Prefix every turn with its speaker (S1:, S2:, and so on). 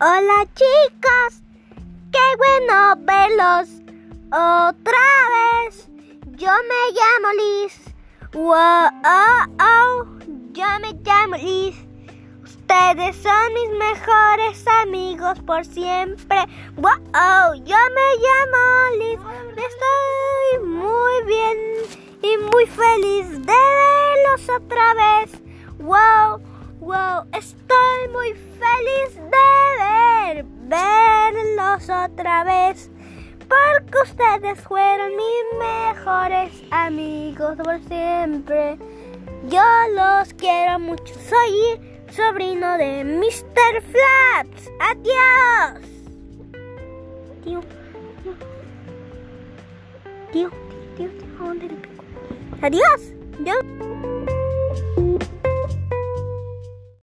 S1: Hola chicos, qué bueno verlos otra vez. Yo me llamo Liz. Wow, oh, oh, yo me llamo Liz. Ustedes son mis mejores amigos por siempre. Wow, oh, yo me llamo Liz. Estoy muy bien y muy feliz de verlos otra vez. Wow, wow, estoy otra vez. Porque ustedes fueron mis mejores amigos por siempre. Yo los quiero mucho. Soy sobrino de Mr. Flaps. Adiós. Tío. Adiós. Yo.